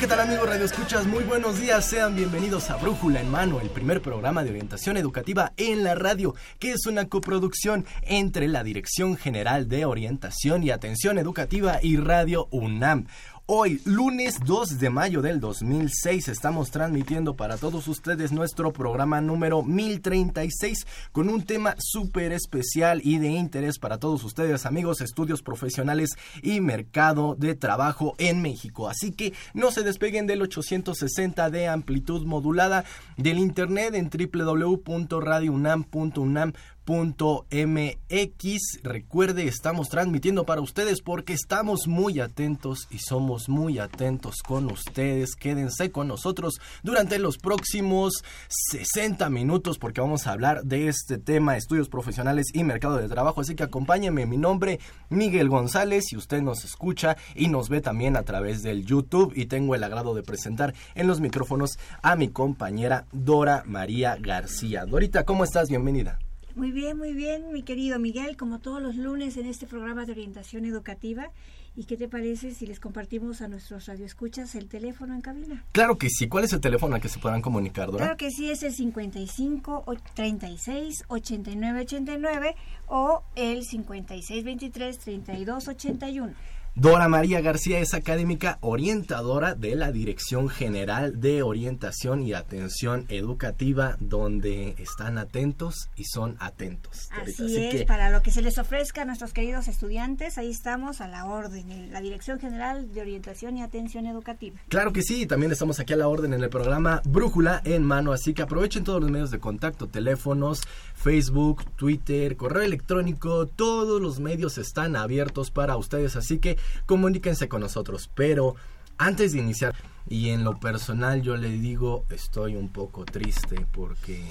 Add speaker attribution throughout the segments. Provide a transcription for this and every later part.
Speaker 1: ¿Qué tal amigos Radio Escuchas? Muy buenos días, sean bienvenidos a Brújula en Mano, el primer programa de orientación educativa en la radio, que es una coproducción entre la Dirección General de Orientación y Atención Educativa y Radio UNAM. Hoy, lunes 2 de mayo del 2006, estamos transmitiendo para todos ustedes nuestro programa número 1036 con un tema súper especial y de interés para todos ustedes, amigos, estudios profesionales y mercado de trabajo en México. Así que no se despeguen del 860 de amplitud modulada del internet en www.radiounam.unam MX. Recuerde, estamos transmitiendo para ustedes porque estamos muy atentos y somos muy atentos con ustedes. Quédense con nosotros durante los próximos 60 minutos porque vamos a hablar de este tema, estudios profesionales y mercado de trabajo. Así que acompáñenme, mi nombre Miguel González y usted nos escucha y nos ve también a través del YouTube y tengo el agrado de presentar en los micrófonos a mi compañera Dora María García. Dorita, ¿cómo estás? Bienvenida.
Speaker 2: Muy bien, muy bien, mi querido Miguel, como todos los lunes en este programa de orientación educativa. ¿Y qué te parece si les compartimos a nuestros radioescuchas el teléfono en cabina?
Speaker 1: Claro que sí. ¿Cuál es el teléfono al que se podrán comunicar, Dora?
Speaker 2: Claro que sí, es el 55 36 89 89 o el 56 23 32 81.
Speaker 1: Dora María García es académica orientadora de la Dirección General de Orientación y Atención Educativa, donde están atentos y son atentos.
Speaker 2: Así, es, para lo que se les ofrezca a nuestros queridos estudiantes, ahí estamos a la orden, en la Dirección General de Orientación y Atención Educativa.
Speaker 1: Claro que sí, también estamos aquí a la orden en el programa Brújula en Mano, así que aprovechen todos los medios de contacto, teléfonos, Facebook, Twitter, correo electrónico, todos los medios están abiertos para ustedes, así que comuníquense con nosotros. Pero antes de iniciar, y en lo personal yo le digo, estoy un poco triste porque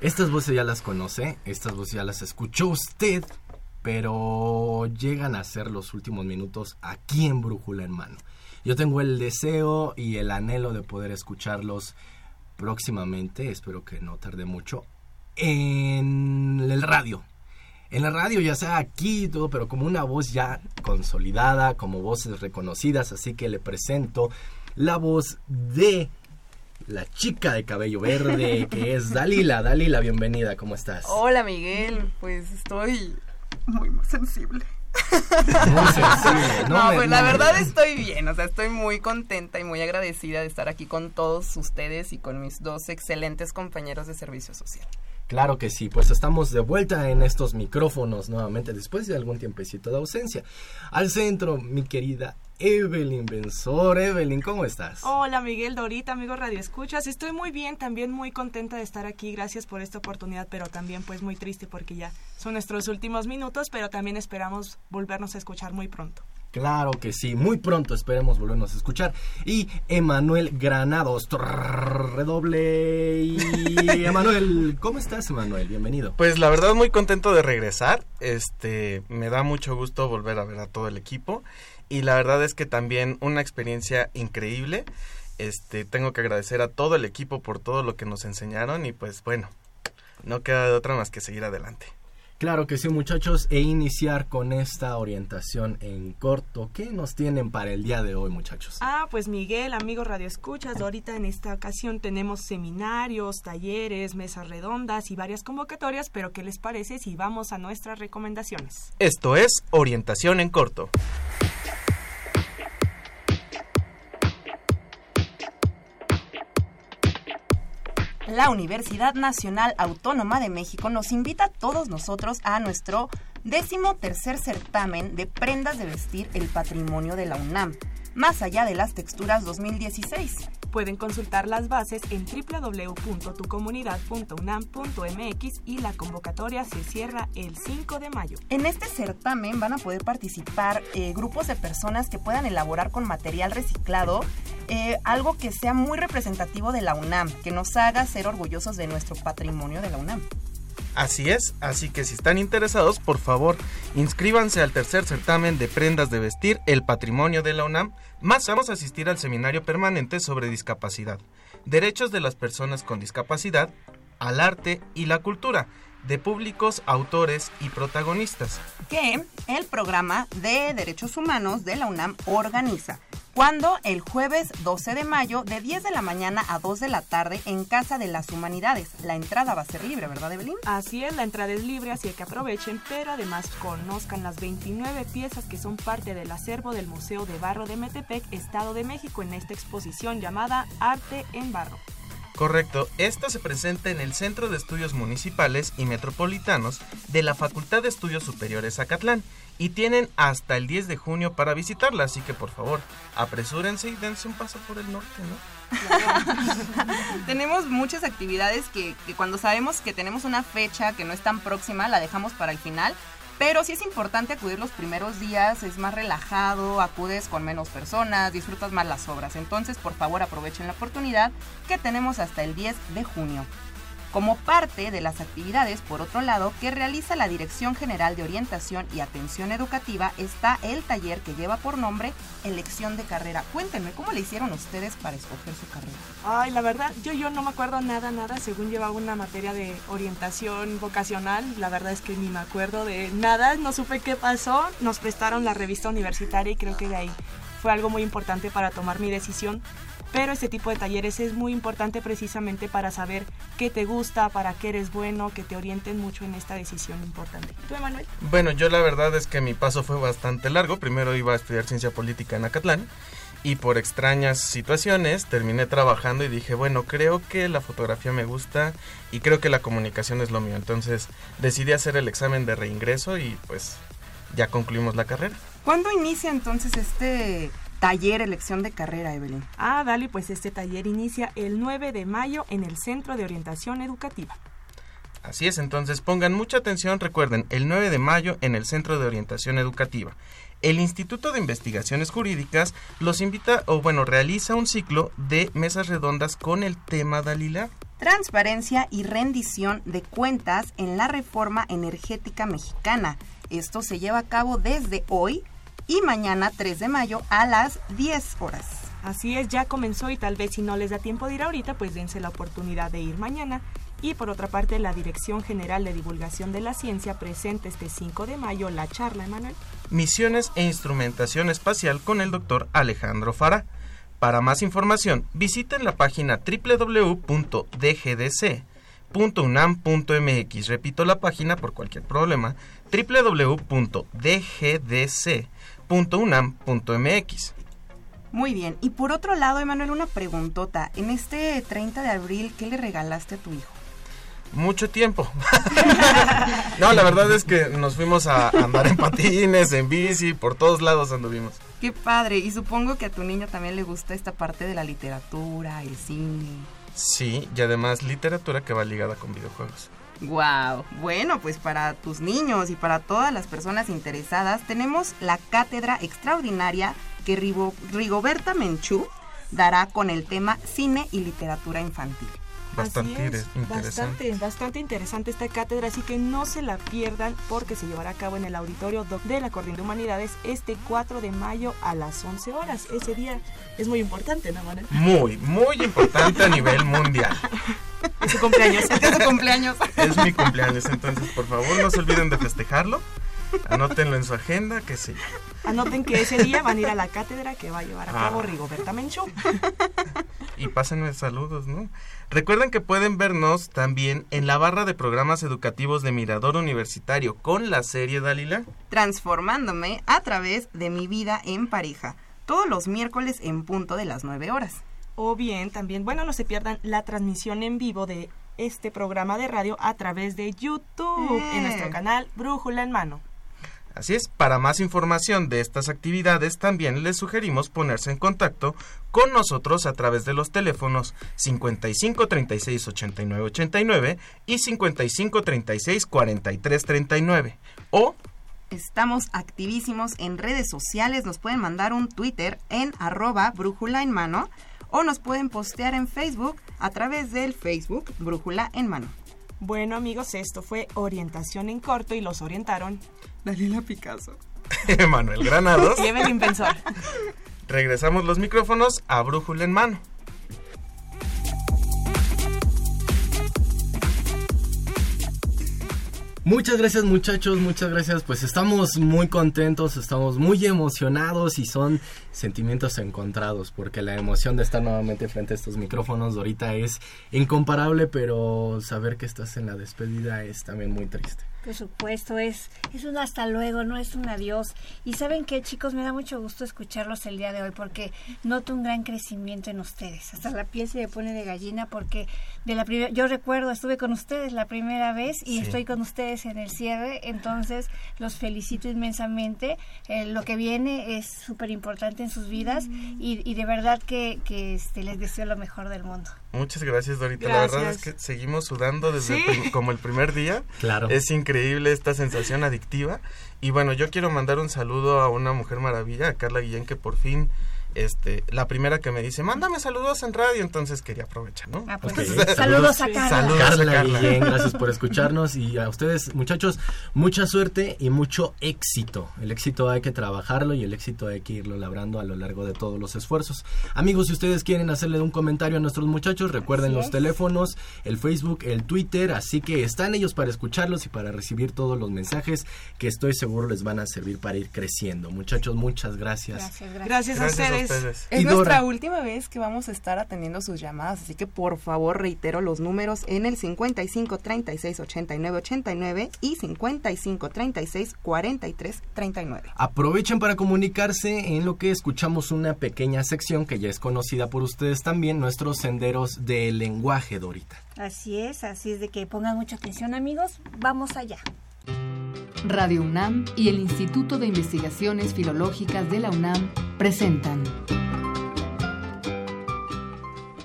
Speaker 1: estas voces ya las conoce, estas voces ya las escuchó usted, pero llegan a ser los últimos minutos aquí en Brújula en Mano. Yo tengo el deseo y el anhelo de poder escucharlos próximamente, espero que no tarde mucho, en el radio. En la radio, ya sea aquí y todo, pero como una voz ya consolidada, como voces reconocidas, así que le presento la voz de la chica de cabello verde, que es Dalila. Dalila, bienvenida, ¿cómo estás?
Speaker 3: Hola Miguel, pues estoy muy sensible.
Speaker 1: Muy sensible.
Speaker 3: No, pues la verdad estoy bien, o sea, estoy muy contenta y muy agradecida de estar aquí con todos ustedes y con mis dos excelentes compañeros de servicio social.
Speaker 1: Claro que sí, pues estamos de vuelta en estos micrófonos nuevamente después de algún tiempecito de ausencia. Al centro, mi querida Evelyn Benzor. Evelyn, ¿cómo estás?
Speaker 4: Hola Miguel, Dorita, amigos Radio Escuchas. Estoy muy bien, también muy contenta de estar aquí. Gracias por esta oportunidad, pero también pues muy triste porque ya son nuestros últimos minutos, pero también esperamos volvernos a escuchar muy pronto.
Speaker 1: Claro que sí, muy pronto esperemos volvernos a escuchar. Y Emanuel Granados, redoble. Y Emanuel, ¿cómo estás, Emanuel? Bienvenido.
Speaker 5: Pues la verdad muy contento de regresar. Este, me da mucho gusto volver a ver a todo el equipo y la verdad es que también una experiencia increíble. Este, tengo que agradecer a todo el equipo por todo lo que nos enseñaron y pues bueno, no queda de otra más que seguir adelante.
Speaker 1: Claro que sí, muchachos, e iniciar con esta orientación en corto. ¿Qué nos tienen para el día de hoy, muchachos?
Speaker 4: Ah, pues Miguel, amigos Radio Escuchas, ahorita en esta ocasión tenemos seminarios, talleres, mesas redondas y varias convocatorias, pero ¿qué les parece si vamos a nuestras recomendaciones?
Speaker 5: Esto es Orientación en corto.
Speaker 6: La Universidad Nacional Autónoma de México nos invita a todos nosotros a nuestro décimo tercer certamen de prendas de vestir el patrimonio de la UNAM. Más allá de las texturas 2016.
Speaker 4: Pueden consultar las bases en www.tucomunidad.unam.mx y la convocatoria se cierra el 5 de mayo.
Speaker 6: En este certamen van a poder participar eh, grupos de personas que puedan elaborar con material reciclado eh, algo que sea muy representativo de la UNAM, que nos haga ser orgullosos de nuestro patrimonio de la UNAM.
Speaker 5: Así es, así que si están interesados, por favor, inscríbanse al tercer certamen de prendas de vestir, el patrimonio de la UNAM, más vamos a asistir al seminario permanente sobre discapacidad, derechos de las personas con discapacidad, al arte y la cultura, de públicos, autores y protagonistas.
Speaker 6: Que el programa de derechos humanos de la UNAM organiza. Cuando el jueves 12 de mayo de 10 de la mañana a 2 de la tarde en Casa de las Humanidades. La entrada va a ser libre, ¿verdad, Evelyn?
Speaker 4: Así es, la entrada es libre, así que aprovechen, pero además conozcan las 29 piezas que son parte del acervo del Museo de Barro de Metepec, Estado de México, en esta exposición llamada Arte en Barro.
Speaker 5: Correcto, esto se presenta en el Centro de Estudios Municipales y Metropolitanos de la Facultad de Estudios Superiores Acatlán y tienen hasta el 10 de junio para visitarla, así que por favor, apresúrense y dense un paso por el norte, ¿no?
Speaker 6: tenemos muchas actividades que, que cuando sabemos que tenemos una fecha que no es tan próxima, la dejamos para el final, pero sí es importante acudir los primeros días, es más relajado, acudes con menos personas, disfrutas más las obras. Entonces, por favor, aprovechen la oportunidad que tenemos hasta el 10 de junio. Como parte de las actividades, por otro lado, que realiza la Dirección General de Orientación y Atención Educativa, está el taller que lleva por nombre Elección de Carrera. Cuéntenme, ¿cómo le hicieron ustedes para escoger su carrera?
Speaker 4: Ay, la verdad, yo, yo no me acuerdo nada, nada, según llevaba una materia de orientación vocacional, la verdad es que ni me acuerdo de nada, no supe qué pasó, nos prestaron la revista universitaria y creo que de ahí fue algo muy importante para tomar mi decisión pero este tipo de talleres es muy importante precisamente para saber qué te gusta, para qué eres bueno, que te orienten mucho en esta decisión importante. ¿Tú, Emanuel?
Speaker 5: Bueno, yo la verdad es que mi paso fue bastante largo. Primero iba a estudiar ciencia política en Acatlán y por extrañas situaciones terminé trabajando y dije, bueno, creo que la fotografía me gusta y creo que la comunicación es lo mío. Entonces decidí hacer el examen de reingreso y pues ya concluimos la carrera.
Speaker 6: ¿Cuándo inicia entonces este taller elección de carrera, Evelyn?
Speaker 4: Ah, Dali, pues este taller inicia el 9 de mayo en el Centro de Orientación Educativa.
Speaker 5: Así es, entonces pongan mucha atención, recuerden, el 9 de mayo en el Centro de Orientación Educativa. El Instituto de Investigaciones Jurídicas los invita, o bueno, realiza un ciclo de mesas redondas con el tema Dalila.
Speaker 6: Transparencia y rendición de cuentas en la reforma energética mexicana. Esto se lleva a cabo desde hoy y mañana 3 de mayo a las 10 horas.
Speaker 4: Así es, ya comenzó y tal vez si no les da tiempo de ir ahorita, pues dense la oportunidad de ir mañana. Y por otra parte, la Dirección General de Divulgación de la Ciencia presenta este 5 de mayo la charla, Emanuel.
Speaker 5: Misiones e instrumentación espacial con el doctor Alejandro Fara. Para más información, visiten la página www.dgdc.unam.mx. Repito la página por cualquier problema, www.dgdc .unam.mx.
Speaker 6: Muy bien, y por otro lado, Emanuel, una preguntota. En este 30 de abril, ¿qué le regalaste a tu hijo?
Speaker 5: Mucho tiempo. no, la verdad es que nos fuimos a andar en patines, en bici, por todos lados anduvimos.
Speaker 6: Qué padre, y supongo que a tu niño también le gusta esta parte de la literatura, el cine.
Speaker 5: Sí, y además literatura que va ligada con videojuegos.
Speaker 6: Wow. Bueno, pues para tus niños y para todas las personas interesadas tenemos la cátedra extraordinaria que Rigoberta Menchú dará con el tema cine y literatura infantil.
Speaker 5: Bastante interesante.
Speaker 4: Bastante, bastante interesante esta cátedra, así que no se la pierdan porque se llevará a cabo en el auditorio de la Coordinación de Humanidades este 4 de mayo a las 11 horas. Ese día es muy importante, ¿no, Manuel?
Speaker 5: Muy, muy importante a nivel mundial.
Speaker 4: Es su cumpleaños.
Speaker 6: Es su cumpleaños.
Speaker 5: Es mi cumpleaños, entonces por favor no se olviden de festejarlo. Anótenlo en su agenda, que sí.
Speaker 4: Anoten que ese día van a ir a la cátedra que va a llevar a cabo ah. Rigoberta Menchú.
Speaker 5: Y pásenme saludos, ¿no? Recuerden que pueden vernos también en la barra de programas educativos de Mirador Universitario con la serie Dalila.
Speaker 6: Transformándome a través de mi vida en pareja, todos los miércoles en punto de las 9 horas.
Speaker 4: O bien también, bueno, no se pierdan la transmisión en vivo de este programa de radio a través de YouTube en nuestro eh. canal Brújula en Mano.
Speaker 5: Así es, para más información de estas actividades también les sugerimos ponerse en contacto con nosotros a través de los teléfonos 55 36 89 89 y 55 36 43 39 o
Speaker 6: Estamos activísimos en redes sociales, nos pueden mandar un Twitter en arroba brújula en mano o nos pueden postear en Facebook a través del Facebook Brújula en mano.
Speaker 4: Bueno amigos, esto fue orientación en corto y los orientaron
Speaker 6: Daniela Picasso.
Speaker 5: Manuel Granados.
Speaker 4: y Evelyn Pensor.
Speaker 5: Regresamos los micrófonos a Brújula en mano.
Speaker 1: Muchas gracias muchachos, muchas gracias. Pues estamos muy contentos, estamos muy emocionados y son sentimientos encontrados porque la emoción de estar nuevamente frente a estos micrófonos ahorita es incomparable, pero saber que estás en la despedida es también muy triste.
Speaker 2: Por supuesto, es, es un hasta luego, no es un adiós. Y saben qué, chicos, me da mucho gusto escucharlos el día de hoy porque noto un gran crecimiento en ustedes. Hasta la piel se me pone de gallina porque de la primera, yo recuerdo, estuve con ustedes la primera vez y estoy con ustedes en el cierre, entonces los felicito inmensamente. Eh, lo que viene es súper importante en sus vidas y, y de verdad que, que este, les deseo lo mejor del mundo.
Speaker 5: Muchas gracias, Dorita. La verdad es que seguimos sudando desde el como el primer día.
Speaker 1: Claro.
Speaker 5: Es increíble esta sensación adictiva. Y bueno, yo quiero mandar un saludo a una mujer maravilla, a Carla Guillén, que por fin, este, la primera que me dice, mándame saludos en radio, entonces quería aprovechar, ¿no?
Speaker 2: Ah, pues, saludos a Carla.
Speaker 5: Saludos.
Speaker 1: Carla,
Speaker 5: Carla.
Speaker 1: Guillén, gracias por escucharnos y a ustedes muchachos, mucha suerte y mucho éxito. El éxito hay que trabajarlo y el éxito hay que irlo labrando a lo largo de todos los esfuerzos. Amigos, si ustedes quieren hacerle un comentario a nuestros muchachos, recuerden
Speaker 2: Así
Speaker 1: los
Speaker 2: es.
Speaker 1: teléfonos, el Facebook, el Twitter, así que están ellos para escucharlos y para recibir todos los mensajes que estoy seguro les van a servir para ir creciendo. Muchachos, muchas gracias.
Speaker 2: Gracias, gracias.
Speaker 4: Gracias, a
Speaker 5: a
Speaker 4: ustedes.
Speaker 6: Es
Speaker 1: Y Dora.
Speaker 6: nuestra última vez que vamos a estar atendiendo sus llamadas, así que por favor reitero los números en el 55 36 89 89 y 55 36 43 39.
Speaker 1: Aprovechen para comunicarse en lo que escuchamos una pequeña sección que ya es conocida por ustedes también, nuestros senderos de lenguaje, Dorita.
Speaker 2: Así es, así es de que pongan mucha atención amigos, vamos allá.
Speaker 7: Radio UNAM y el Instituto de Investigaciones Filológicas de la UNAM presentan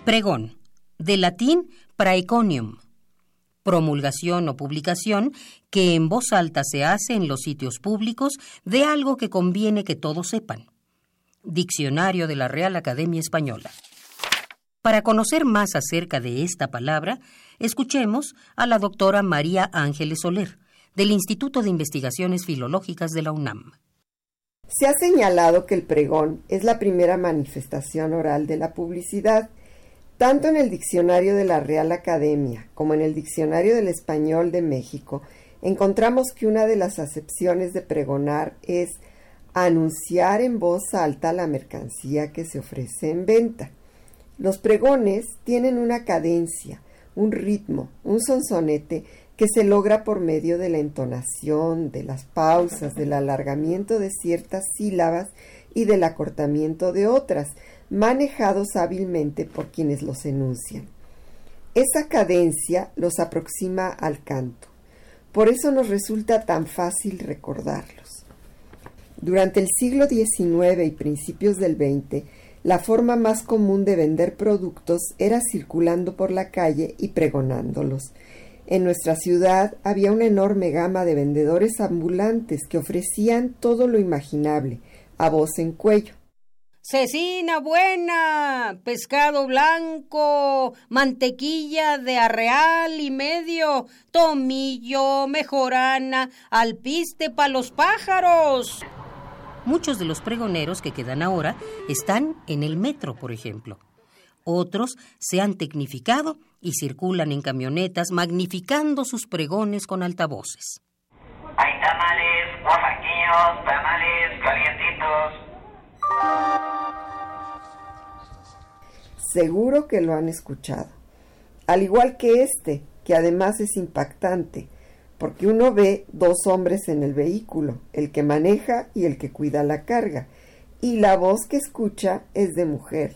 Speaker 8: Pregón. De latín praeconium. Promulgación o publicación que en voz alta se hace en los sitios públicos de algo que conviene que todos sepan. Diccionario de la Real Academia Española. Para conocer más acerca de esta palabra, escuchemos a la doctora María Ángeles Soler, del Instituto de Investigaciones Filológicas de la UNAM.
Speaker 9: Se ha señalado que el pregón es la primera manifestación oral de la publicidad. Tanto en el diccionario de la Real Academia como en el diccionario del Español de México encontramos que una de las acepciones de pregonar es anunciar en voz alta la mercancía que se ofrece en venta. Los pregones tienen una cadencia, un ritmo, un sonsonete que se logra por medio de la entonación, de las pausas, del alargamiento de ciertas sílabas y del acortamiento de otras, manejados hábilmente por quienes los enuncian. Esa cadencia los aproxima al canto. Por eso nos resulta tan fácil recordarlos. Durante el siglo XIX y principios del XX, la forma más común de vender productos era circulando por la calle y pregonándolos. En nuestra ciudad había una enorme gama de vendedores ambulantes que ofrecían todo lo imaginable, a voz en cuello.
Speaker 8: Cecina buena, pescado blanco, mantequilla de arreal y medio, tomillo, mejorana, alpiste pa' los pájaros. Muchos de los pregoneros que quedan ahora están en el metro, por ejemplo. Otros se han tecnificado y circulan en camionetas magnificando sus pregones con altavoces.
Speaker 10: Hay tamales, oaxaqueños, tamales calientitos.
Speaker 9: Seguro que lo han escuchado. Al igual que este, que además es impactante, porque uno ve dos hombres en el vehículo, el que maneja y el que cuida la carga, y la voz que escucha es de mujer,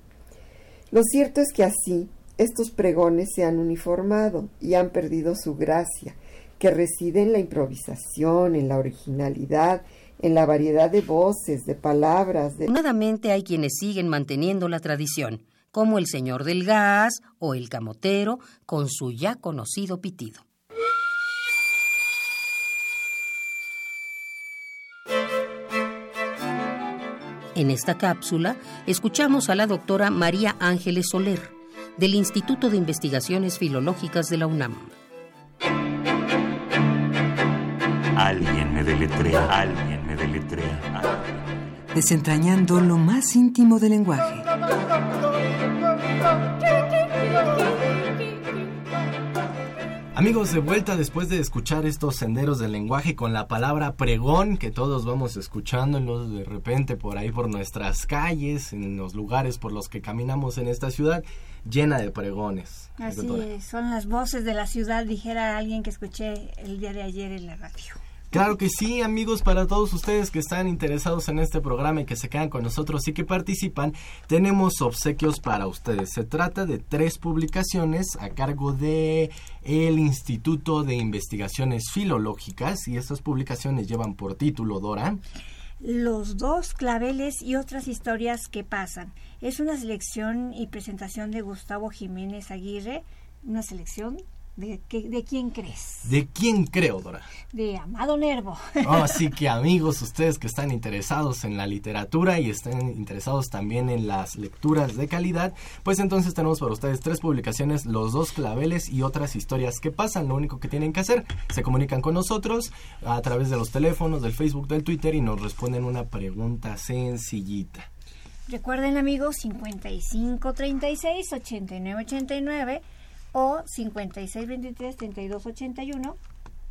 Speaker 9: Lo cierto es que así estos pregones se han uniformado y han perdido su gracia, que reside en la improvisación, en la originalidad, en la variedad de voces, de palabras, de...
Speaker 8: Afortunadamente hay quienes siguen manteniendo la tradición, como el señor del gas o el camotero con su ya conocido pitido. En esta cápsula escuchamos a la doctora María Ángeles Soler, del Instituto de Investigaciones Filológicas de la UNAM.
Speaker 11: Alguien me deletrea, alguien me deletrea. alguien. Desentrañando lo más íntimo del lenguaje.
Speaker 1: Amigos, de vuelta después de escuchar estos senderos del lenguaje con la palabra pregón que todos vamos escuchándolos de repente por ahí por nuestras calles, en los lugares por los que caminamos en esta ciudad llena de pregones.
Speaker 2: Así es, son las voces de la ciudad, dijera alguien que escuché el día de ayer en la radio.
Speaker 1: Claro que sí, amigos, para todos ustedes que están interesados en este programa y que se quedan con nosotros y que participan, tenemos obsequios para ustedes. Se trata de tres publicaciones a cargo de el Instituto de Investigaciones Filológicas y estas publicaciones llevan por título Dora.
Speaker 2: Los dos claveles y otras historias que pasan. Es una selección y presentación de Gustavo Jiménez Aguirre, una selección de, quién crees?
Speaker 1: ¿De quién creo, Dora?
Speaker 2: De Amado Nervo.
Speaker 1: Oh, así que amigos, ustedes que están interesados en la literatura y están interesados también en las lecturas de calidad, pues entonces tenemos para ustedes tres publicaciones, los dos claveles y otras historias que pasan. Lo único que tienen que hacer, se comunican con nosotros a través de los teléfonos, del Facebook, del Twitter y nos responden una pregunta sencillita.
Speaker 2: Recuerden amigos 55 36 89 89 o 56 23 32 81.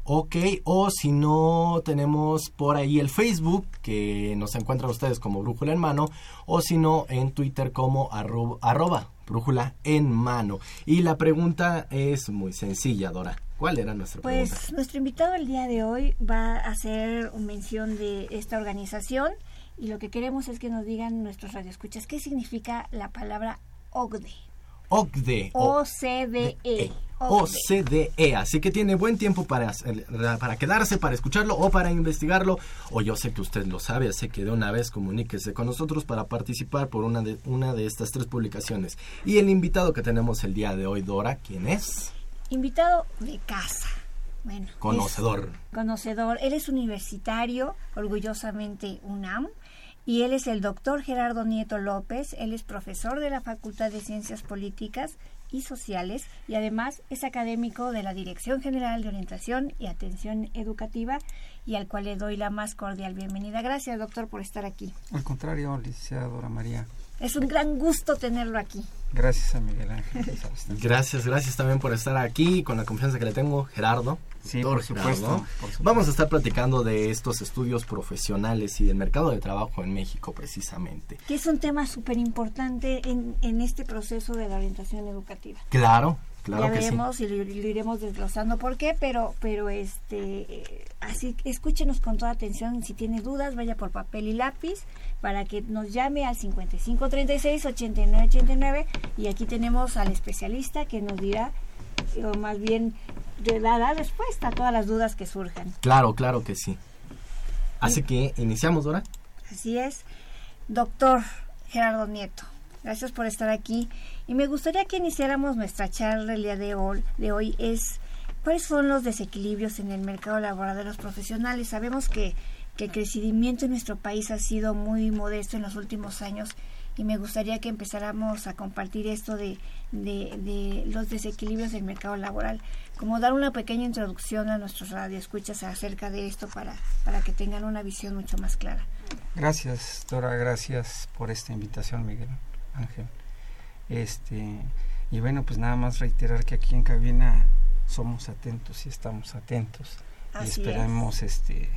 Speaker 1: Ok, o si no, tenemos por ahí el Facebook, que nos encuentran ustedes como Brújula en Mano, o si no, en Twitter como arro- arroba Brújula en Mano. Y la pregunta es muy sencilla, Dora. ¿Cuál era nuestra pregunta?
Speaker 2: Pues nuestro invitado el día de hoy va a hacer mención de esta organización y lo que queremos es que nos digan nuestros radioescuchas qué significa la palabra OCDE.
Speaker 1: OCDE. o-
Speaker 2: O-C-D-E.
Speaker 1: OCDE. Así que tiene buen tiempo para, para quedarse, para escucharlo o para investigarlo. O yo sé que usted lo sabe, así que de una vez comuníquese con nosotros para participar por una de, una de estas tres publicaciones. Y el invitado que tenemos el día de hoy, Dora, ¿quién es?
Speaker 2: Invitado de casa. Bueno, es
Speaker 1: Conocedor.
Speaker 2: conocedor. Él es universitario, orgullosamente UNAM. Y él es el doctor Gerardo Nieto López. Él es profesor de la Facultad de Ciencias Políticas y Sociales y además es académico de la Dirección General de Orientación y Atención Educativa y al cual le doy la más cordial bienvenida. Gracias, doctor, por estar aquí.
Speaker 12: Al contrario, licenciada Dora María.
Speaker 2: Es un gran gusto tenerlo aquí.
Speaker 12: Gracias a Miguel Ángel.
Speaker 1: Gracias, gracias también por estar aquí con la confianza que le tengo, Gerardo.
Speaker 12: Sí,
Speaker 1: doctor
Speaker 12: por supuesto,
Speaker 1: Gerardo.
Speaker 12: por supuesto.
Speaker 1: Vamos a estar platicando de estos estudios profesionales y del mercado de trabajo en México, precisamente.
Speaker 2: Que es un tema súper importante en, en este proceso de la orientación educativa.
Speaker 1: Claro, claro
Speaker 2: ya
Speaker 1: que sí.
Speaker 2: veremos y lo, lo iremos desglosando por qué, pero, pero este, eh, así escúchenos con toda atención. Si tiene dudas, vaya por papel y lápiz para que nos llame al 5536 8989 y aquí tenemos al especialista que nos dirá, o más bien dará respuesta a todas las dudas que surjan.
Speaker 1: Claro, claro que sí. Así que iniciamos, Dora.
Speaker 2: Así es. Doctor Gerardo Nieto, gracias por estar aquí. Y me gustaría que iniciáramos nuestra charla el día de hoy. De hoy es cuáles son los desequilibrios en el mercado laboral de los profesionales. Sabemos que, que el crecimiento en nuestro país ha sido muy modesto en los últimos años y me gustaría que empezáramos a compartir esto de, de, de los desequilibrios del mercado laboral, como dar una pequeña introducción a nuestros radioescuchas acerca de esto para, para que tengan una visión mucho más clara.
Speaker 12: Gracias, Dora, gracias por esta invitación, Miguel Ángel. Este, y bueno, pues nada más reiterar que aquí en cabina somos atentos y estamos atentos.
Speaker 2: Así
Speaker 12: y esperamos este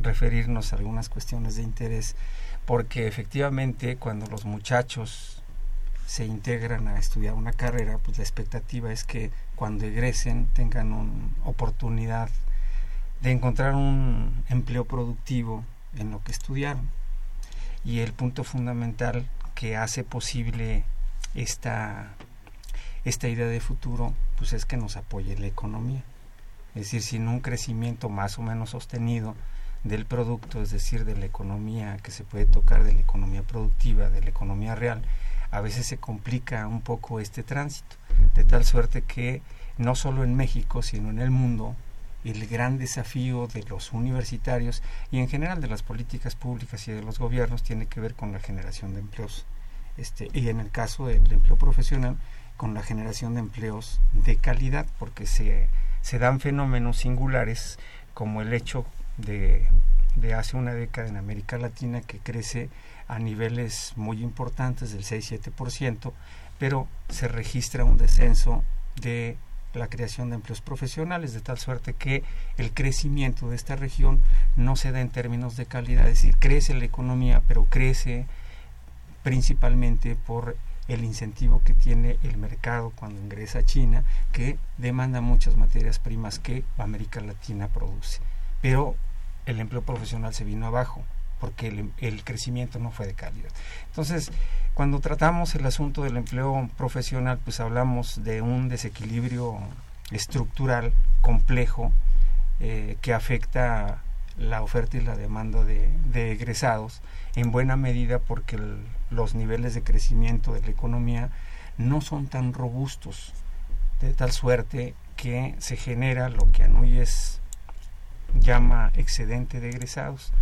Speaker 12: referirnos a algunas cuestiones de interés porque efectivamente cuando los muchachos se integran a estudiar una carrera, pues la expectativa es que cuando egresen tengan una oportunidad de encontrar un empleo productivo en lo que estudiaron. Y el punto fundamental que hace posible esta, esta idea de futuro, pues es que nos apoye la economía. Es decir, sin un crecimiento más o menos sostenido del producto, es decir, de la economía que se puede tocar, de la economía productiva, de la economía real, a veces se complica un poco este tránsito, de tal suerte que no solo en México, sino en el mundo, el gran desafío de los universitarios y en general de las políticas públicas y de los gobiernos tiene que ver con la generación de empleos. Este, y en el caso del empleo profesional, con la generación de empleos de calidad, porque se, se dan fenómenos singulares como el hecho de, de hace una década en América Latina que crece a niveles muy importantes del 6-7%, pero se registra un descenso de la creación de empleos profesionales, de tal suerte que el crecimiento de esta región no se da en términos de calidad, es decir, crece la economía, pero crece principalmente por el incentivo que tiene el mercado cuando ingresa a China, que demanda muchas materias primas que América Latina produce. Pero el empleo profesional se vino abajo porque el, crecimiento no fue de calidad. Entonces, cuando tratamos el asunto del empleo profesional, pues hablamos de un desequilibrio estructural complejo eh, que afecta la oferta y la demanda de, egresados, en buena medida porque los niveles de crecimiento de la economía no son tan robustos, de tal suerte que se genera lo que Anuyes llama excedente de egresados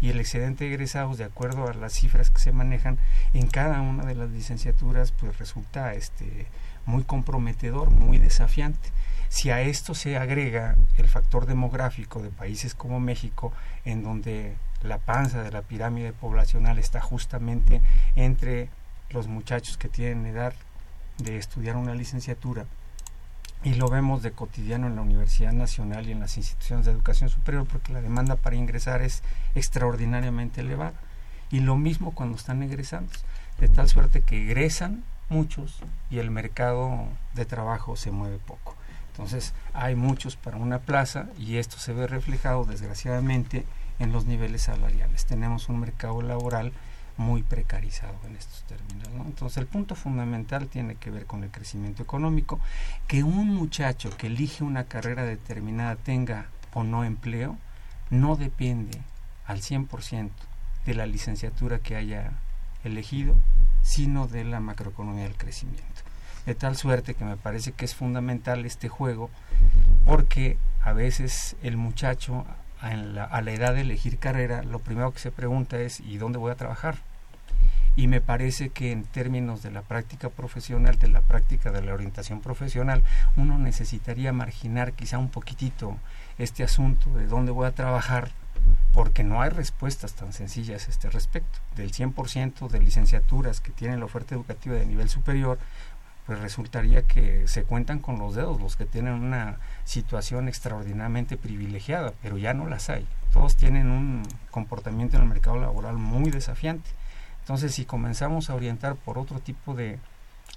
Speaker 12: y el excedente de egresados de acuerdo a las cifras que se manejan en cada una de las licenciaturas pues resulta este muy comprometedor, muy desafiante. Si a esto se agrega el factor demográfico de países como México, en donde la panza de la pirámide poblacional está justamente entre los muchachos que tienen edad de estudiar una licenciatura, y lo vemos de cotidiano en la Universidad Nacional y en las instituciones de educación superior porque la demanda para ingresar es extraordinariamente elevada. Y lo mismo cuando están egresando, de tal suerte que egresan muchos y el mercado de trabajo se mueve poco. Entonces hay muchos para una plaza y esto se ve reflejado desgraciadamente en los niveles salariales. Tenemos un mercado laboral muy precarizado en estos términos. Entonces el punto fundamental tiene que ver con el crecimiento económico, que un muchacho que elige una carrera determinada tenga o no empleo, no depende al 100% de la licenciatura que haya elegido, sino de la macroeconomía del crecimiento. De tal suerte que me parece que es fundamental este juego, porque a veces el muchacho a la, a la edad de elegir carrera, lo primero que se pregunta es ¿y dónde voy a trabajar? Y me parece que en términos de la práctica profesional, de la práctica de la orientación profesional, uno necesitaría marginar quizá un poquitito este asunto de dónde voy a trabajar, porque no hay respuestas tan sencillas a este respecto. Del 100% de licenciaturas que tienen la oferta educativa de nivel superior, pues resultaría que se cuentan con los dedos los que tienen una situación extraordinariamente privilegiada, pero ya no las hay. Todos tienen un comportamiento en el mercado laboral muy desafiante. Entonces, si comenzamos a orientar por otro tipo de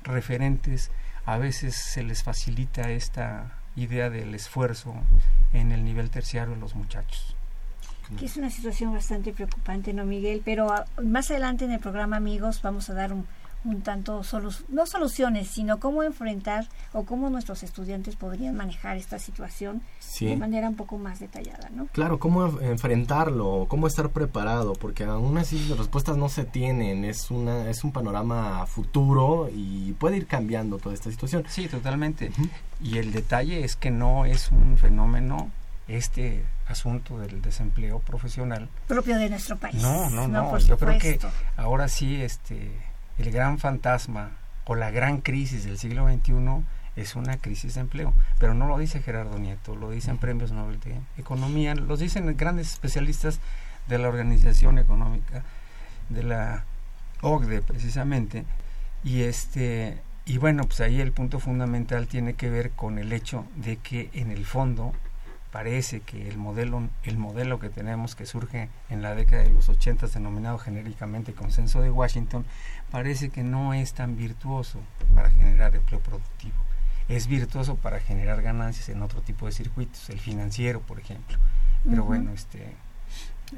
Speaker 12: referentes, a veces se les facilita esta idea del esfuerzo en el nivel terciario de los muchachos.
Speaker 2: Que es una situación bastante preocupante, ¿no, Miguel? Pero a, más adelante en el programa, amigos, vamos a dar un, un tanto, solu no soluciones, sino cómo enfrentar o cómo nuestros estudiantes podrían manejar esta situación
Speaker 1: Sí.
Speaker 2: de manera un poco más detallada, ¿no?
Speaker 1: Claro, cómo en- enfrentarlo, cómo estar preparado, porque aún así las respuestas no se tienen, es una es un panorama futuro y puede ir cambiando toda esta situación.
Speaker 12: Sí, totalmente. Y el detalle es que no es un fenómeno este asunto del desempleo profesional.
Speaker 2: Propio de nuestro país.
Speaker 12: No, no, no.
Speaker 2: por
Speaker 12: Yo creo que ahora sí, este, el gran fantasma o la gran crisis del siglo XXI es una crisis de empleo. Pero no lo dice Gerardo Nieto, lo dicen premios Nobel de Economía, los dicen grandes especialistas de la Organización Económica, de la OCDE precisamente. Y este y bueno, pues ahí el punto fundamental tiene que ver con el hecho de que en el fondo parece que el modelo, el modelo que tenemos que surge en la década de los 80 denominado genéricamente consenso de Washington, parece que no es tan virtuoso para generar empleo productivo. Es virtuoso para generar ganancias en otro tipo de circuitos, el financiero, por ejemplo. Pero bueno, este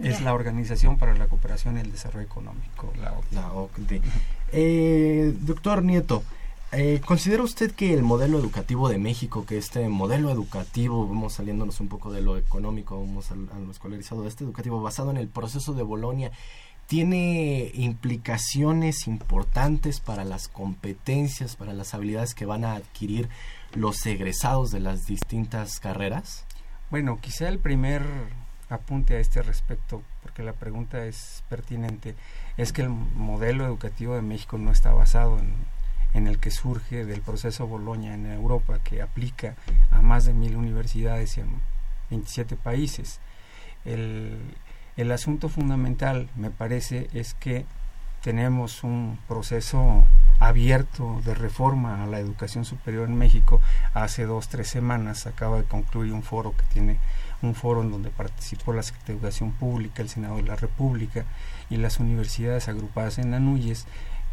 Speaker 12: es la Organización para la Cooperación y el Desarrollo Económico, la OCDE.
Speaker 1: La OCDE. Eh, doctor Nieto, eh, ¿considera usted que el modelo educativo de México, que este modelo educativo, vamos saliéndonos un poco de lo económico, vamos al- a, lo escolarizado, este educativo basado en el proceso de Bolonia, tiene implicaciones importantes para las competencias, para las habilidades que van a adquirir los egresados de las distintas carreras?
Speaker 12: Bueno, quizá el primer apunte a este respecto, porque la pregunta es pertinente, es que el modelo educativo de México no está basado en, en el que surge del proceso Boloña en Europa, que aplica a más de mil universidades en 27 países. El asunto fundamental, me parece, es que tenemos un proceso abierto de reforma a la educación superior en México. Hace dos, tres semanas acaba de concluir un foro que tiene un foro en donde participó la Secretaría de Educación Pública, el Senado de la República y las universidades agrupadas en ANUYES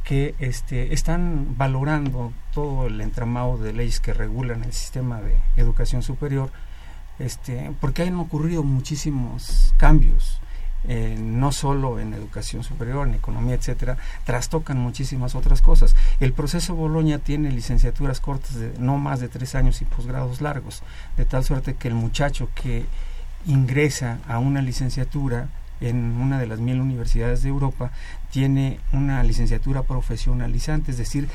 Speaker 12: que este, están valorando todo el entramado de leyes que regulan el sistema de educación superior, este, porque han ocurrido muchísimos cambios eh, no solo en educación superior, en economía, etcétera, trastocan muchísimas otras cosas. El proceso Boloña tiene licenciaturas cortas de no más de tres años y posgrados largos, de tal suerte que el muchacho que ingresa a una licenciatura en una de las mil universidades de Europa tiene una licenciatura profesionalizante, es decir,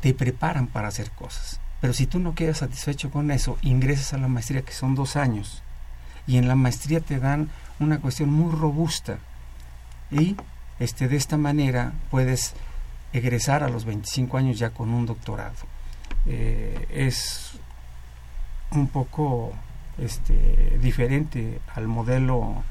Speaker 12: te preparan para hacer cosas. Pero si tú no quedas satisfecho con eso, ingresas a la maestría que son dos años y en la maestría te dan una cuestión muy robusta. Y este de esta manera puedes egresar a los 25 años ya con un doctorado. Eh, es un poco este diferente al modelo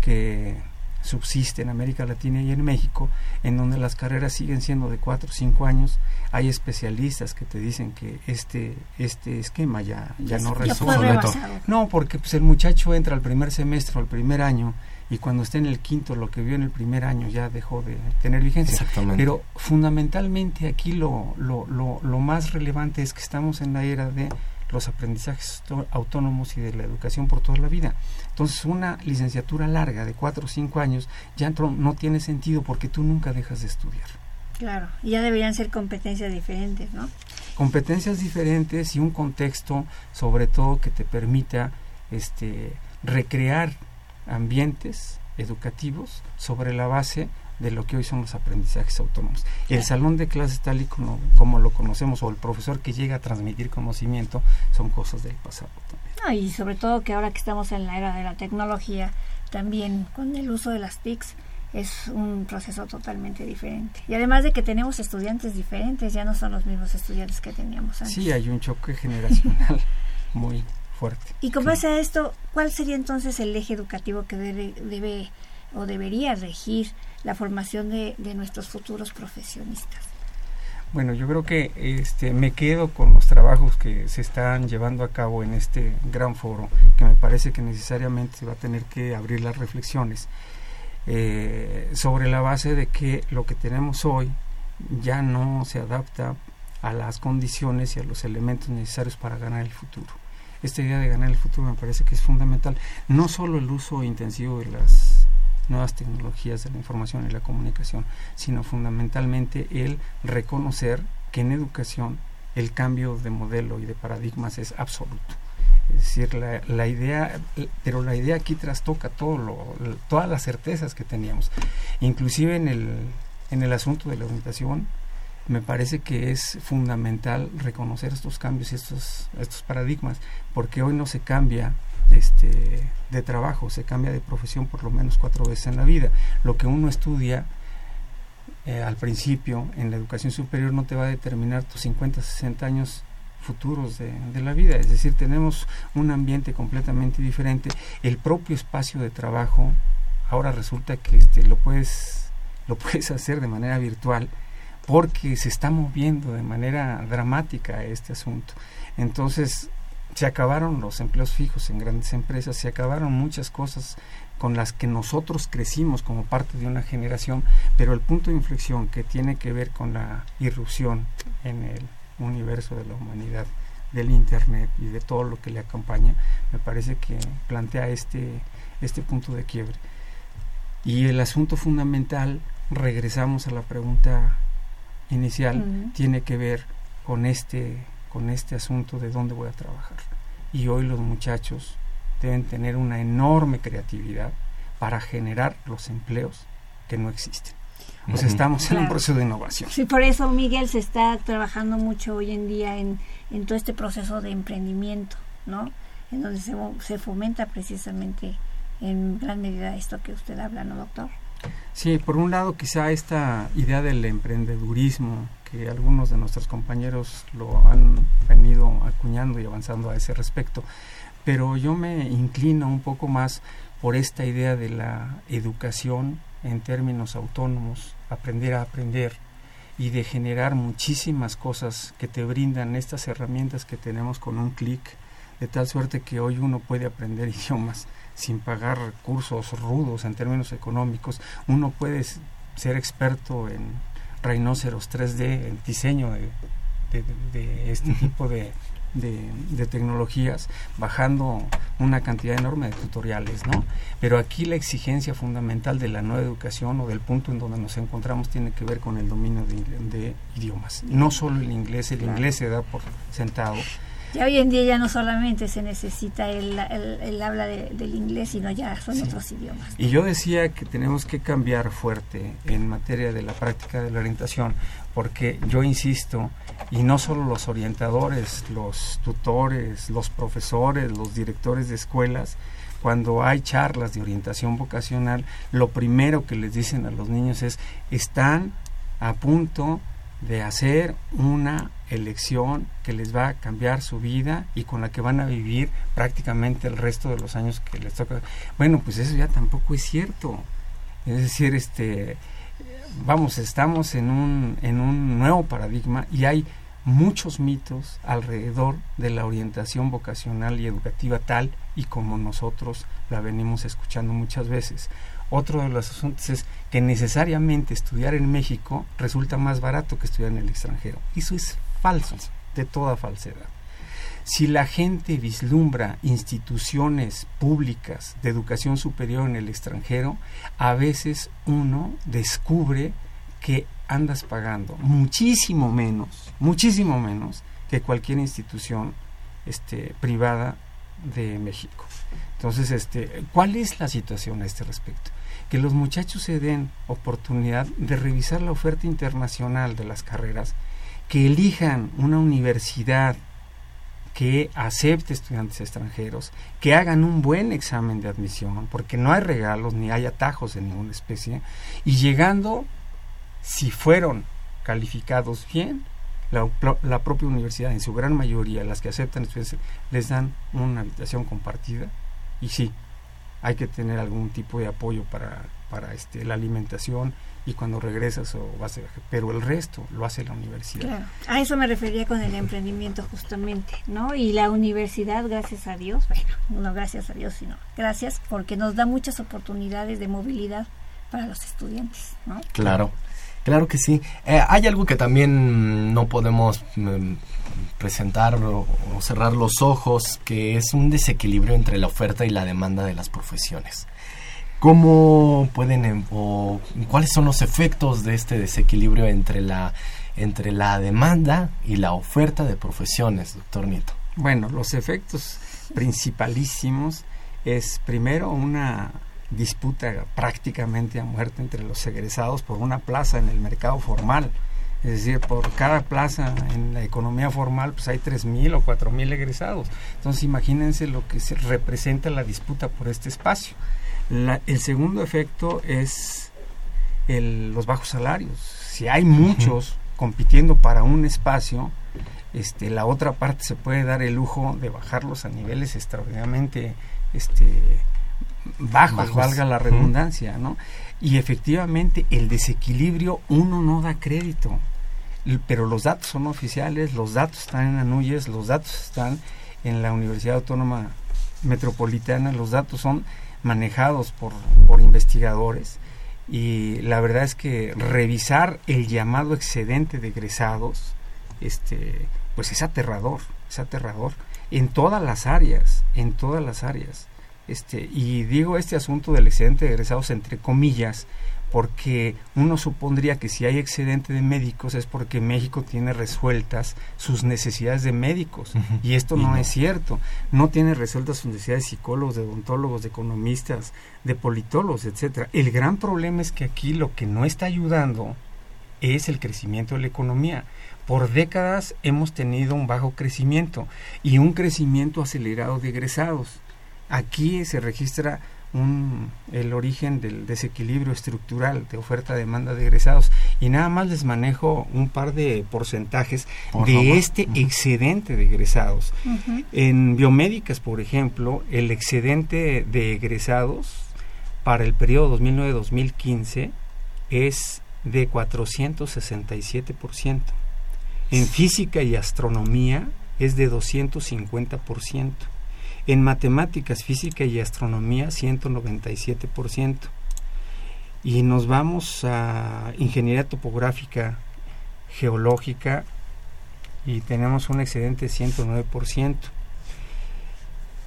Speaker 12: que subsiste en América Latina y en México, en donde las carreras siguen siendo de 4 o 5 años. Hay especialistas que te dicen que este, este esquema ya, ya
Speaker 2: Ya
Speaker 12: no
Speaker 2: rebasado.
Speaker 12: No, porque pues, el muchacho entra al primer semestre o al primer año y cuando esté en el quinto lo que vio en el primer año ya dejó de tener vigencia.
Speaker 1: Exactamente.
Speaker 12: Pero fundamentalmente aquí lo, lo, lo, lo más relevante es que estamos en la era de los aprendizajes autónomos y de la educación por toda la vida. Entonces una licenciatura larga de cuatro o cinco años ya no, no tiene sentido porque tú nunca dejas de estudiar.
Speaker 2: Claro, y ya deberían ser competencias diferentes, ¿no?
Speaker 12: competencias diferentes y un contexto sobre todo que te permita este recrear ambientes educativos sobre la base de lo que hoy son los aprendizajes autónomos. El salón de clases tal y como, como lo conocemos o el profesor que llega a transmitir conocimiento son cosas del pasado.
Speaker 2: No, y sobre todo que ahora que estamos en la era de la tecnología, también con el uso de las TICs es un proceso totalmente diferente. Y además de que tenemos estudiantes diferentes, ya no son los mismos estudiantes que teníamos antes.
Speaker 12: Sí, hay un choque generacional muy fuerte.
Speaker 2: Y con base a esto, ¿cuál sería entonces el eje educativo que debe, debe o debería regir la formación de, de nuestros futuros profesionistas?
Speaker 12: Bueno, yo creo que este, me quedo con los trabajos que se están llevando a cabo en este gran foro, que me parece que necesariamente se va a tener que abrir las reflexiones eh, sobre la base de que lo que tenemos hoy ya no se adapta a las condiciones y a los elementos necesarios para ganar el futuro. Esta idea de ganar el futuro me parece que es fundamental, no solo el uso intensivo de las nuevas tecnologías de la información y la comunicación, sino fundamentalmente el reconocer que en educación el cambio de modelo y de paradigmas es absoluto. Es decir, la, idea, pero la idea aquí trastoca todo lo, todas las certezas que teníamos. Inclusive en el, en el asunto de la orientación, me parece que es fundamental reconocer estos cambios y estos, estos paradigmas, porque hoy no se cambia este, de trabajo, se cambia de profesión por lo menos cuatro veces en la vida. Lo que uno estudia eh, al principio en la educación superior no te va a determinar tus 50, 60 años futuros de, de, la vida. Es decir, tenemos un ambiente completamente diferente. El propio espacio de trabajo, ahora resulta que este, lo, puedes, lo puedes hacer de manera virtual porque se está moviendo de manera dramática este asunto. Entonces, se acabaron los empleos fijos en grandes empresas, se acabaron muchas cosas con las que nosotros crecimos como parte de una generación, pero el punto de inflexión que tiene que ver con la irrupción en el universo de la humanidad, del Internet y de todo lo que le acompaña, me parece que plantea este, este punto de quiebre. Y el asunto fundamental, regresamos a la pregunta inicial, tiene que ver con este, con este asunto de dónde voy a trabajar. Y hoy los muchachos deben tener una enorme creatividad para generar los empleos que no existen. Pues estamos en un proceso de innovación.
Speaker 2: Sí, por eso Miguel se está trabajando mucho hoy en día en, en todo este proceso de emprendimiento, ¿no? En donde se, se fomenta precisamente en gran medida esto que usted habla, ¿no, doctor?
Speaker 12: Sí, por un lado quizá esta idea del emprendedurismo, algunos de nuestros compañeros lo han venido acuñando y avanzando a ese respecto, pero yo me inclino un poco más por esta idea de la educación en términos autónomos, aprender a aprender y de generar muchísimas cosas que te brindan estas herramientas que tenemos con un clic, de tal suerte que hoy uno puede aprender idiomas sin pagar cursos rudos en términos económicos, uno puede ser experto en rinoceros 3D, en diseño de, de este tipo de, de, tecnologías bajando una cantidad enorme de tutoriales, ¿no? Pero aquí la exigencia fundamental de la nueva educación o del punto en donde nos encontramos tiene que ver con el dominio de, idiomas. No solo el inglés, el inglés se da por sentado,
Speaker 2: ya hoy en día ya no solamente se necesita el, el, habla del inglés, sino ya son otros idiomas.
Speaker 12: Y yo decía que tenemos que cambiar fuerte en materia de la práctica de la orientación, porque yo insisto, y no solo los orientadores, los tutores, los profesores, los directores de escuelas, cuando hay charlas de orientación vocacional, lo primero que les dicen a los niños es, están a punto de hacer una elección que les va a cambiar su vida y con la que van a vivir prácticamente el resto de los años que les toca. Bueno, pues eso ya tampoco es cierto. Es decir, este vamos, estamos en un en un nuevo paradigma y hay muchos mitos alrededor de la orientación vocacional y educativa tal y como nosotros la venimos escuchando muchas veces. Otro de los asuntos es que necesariamente estudiar en México resulta más barato que estudiar en el extranjero. Eso es falso, de toda falsedad. Si la gente vislumbra instituciones públicas de educación superior en el extranjero, a veces uno descubre que andas pagando muchísimo menos, muchísimo menos que cualquier institución este, privada de México. Entonces, este, ¿cuál es la situación a este respecto? Que los muchachos se den oportunidad de revisar la oferta internacional de las carreras que elijan una universidad que acepte estudiantes extranjeros, que hagan un buen examen de admisión, porque no hay regalos ni hay atajos de ninguna especie, y llegando, si fueron calificados bien, la, la propia universidad, en su gran mayoría, las que aceptan estudiantes, les dan una habitación compartida, y sí, hay que tener algún tipo de apoyo para, para este, la alimentación y cuando regresas o vas a pero el resto lo hace la universidad.
Speaker 2: Claro, a eso me refería con el emprendimiento justamente, ¿no? Y la universidad, gracias a Dios, bueno, no gracias a Dios, sino gracias porque nos da muchas oportunidades de movilidad para los estudiantes, ¿no?
Speaker 1: Claro. Claro que sí. Eh, hay algo que también no podemos mm, presentar o, cerrar los ojos, que es un desequilibrio entre la oferta y la demanda de las profesiones. ¿Cómo pueden em, o cuáles son los efectos de este desequilibrio entre la entre la demanda y la oferta de profesiones, doctor Nieto?
Speaker 12: Bueno, los efectos principalísimos es primero una disputa prácticamente a muerte entre los egresados por una plaza en el mercado formal. Es decir, por cada plaza en la economía formal, pues hay 3.000 o 4.000 egresados. Entonces, imagínense lo que se representa la disputa por este espacio el segundo efecto es los bajos salarios. Si hay muchos compitiendo para un espacio, este, la otra parte se puede dar el lujo de bajarlos a niveles extraordinariamente este, bajos, valga la redundancia, ¿no? Y efectivamente el desequilibrio uno no da crédito, pero los datos son oficiales, los datos están en Anuyes, los datos están en la Universidad Autónoma Metropolitana, los datos son manejados por, por investigadores y la verdad es que revisar el llamado excedente de egresados, este, pues es aterrador, es aterrador en todas las áreas, en todas las áreas. Este, y digo este asunto del excedente de egresados entre comillas, porque uno supondría que si hay excedente de médicos es porque México tiene resueltas sus necesidades de médicos y esto no, es cierto. No tiene resueltas sus necesidades de psicólogos, de odontólogos, de economistas, de politólogos, etcétera. El gran problema es que aquí lo que no está ayudando es el crecimiento de la economía. Por décadas hemos tenido un bajo crecimiento y un crecimiento acelerado de egresados. Aquí se registra un, el origen del desequilibrio estructural de oferta-demanda de egresados. Y nada más les manejo un par de porcentajes de este excedente de egresados. En biomédicas, por ejemplo, el excedente de egresados para el periodo 2009-2015 es de 467%. En física y astronomía es de 250%. En matemáticas, física y astronomía 197%. Y nos vamos a ingeniería topográfica, geológica y tenemos un excedente de 109%.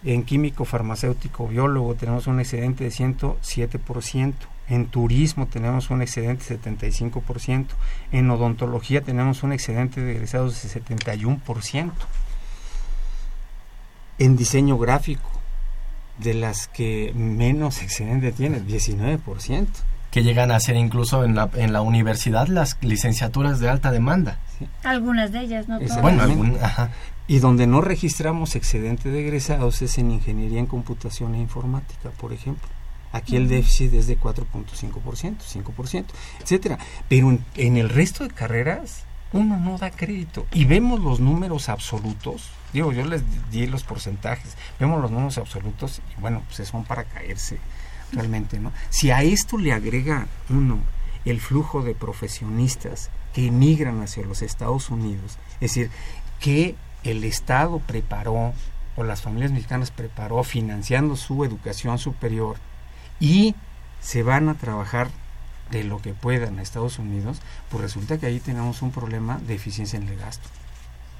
Speaker 12: En químico, farmacéutico, biólogo tenemos un excedente de 107%. En turismo tenemos un excedente de 75%. En odontología tenemos un excedente de egresados de 71% en diseño gráfico, de las que menos excedente tiene, 19%.
Speaker 1: Que llegan a ser incluso en la, en la universidad las licenciaturas de alta demanda.
Speaker 2: Algunas de ellas, ¿no? Todas.
Speaker 1: Bueno, algún- ajá.
Speaker 12: Y donde no registramos excedente de egresados es en ingeniería en computación e informática, por ejemplo. Aquí el déficit es de 4.5%, 5%, etcétera. Pero en, en el resto de carreras uno no da crédito. Y vemos los números absolutos. Digo, yo les di los porcentajes. Vemos los números absolutos y bueno, pues son para caerse realmente, ¿no? Si a esto le agrega uno el flujo de profesionistas que emigran hacia los Estados Unidos, es decir, que el Estado preparó o las familias mexicanas preparó financiando su educación superior y se van a trabajar de lo que puedan a Estados Unidos, pues resulta que ahí tenemos un problema de eficiencia en el gasto.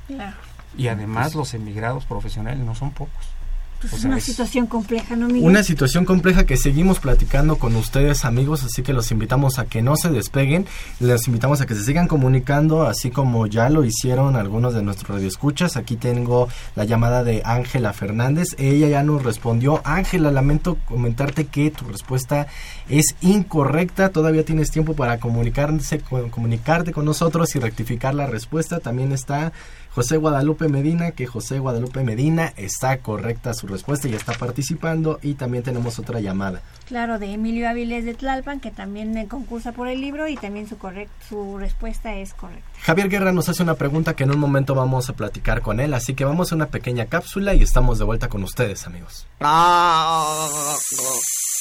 Speaker 2: Claro.
Speaker 12: Y además los emigrados profesionales no son pocos.
Speaker 2: Pues
Speaker 12: O
Speaker 2: es
Speaker 12: sea,
Speaker 2: una
Speaker 12: es-
Speaker 2: situación compleja, ¿no, Miguel?
Speaker 1: Una situación compleja que seguimos platicando con ustedes amigos, así que los invitamos a que no se despeguen, les invitamos a que se sigan comunicando, así como ya lo hicieron algunos de nuestros radioescuchas. Aquí tengo la llamada de Ángela Fernández, ella ya nos respondió. Ángela, lamento comentarte que tu respuesta es incorrecta, todavía tienes tiempo para comunicarse, comunicarte con nosotros y rectificar la respuesta. También está José Guadalupe Medina, que José Guadalupe Medina está correcta su respuesta y está participando. Y también tenemos otra llamada.
Speaker 2: Claro, de Emilio Áviles de Tlalpan, que también concursa por el libro y también su, correct su respuesta es correcta.
Speaker 1: Javier Guerra nos hace una pregunta que en un momento vamos a platicar con él, así que vamos a una pequeña cápsula y estamos de vuelta con ustedes, amigos.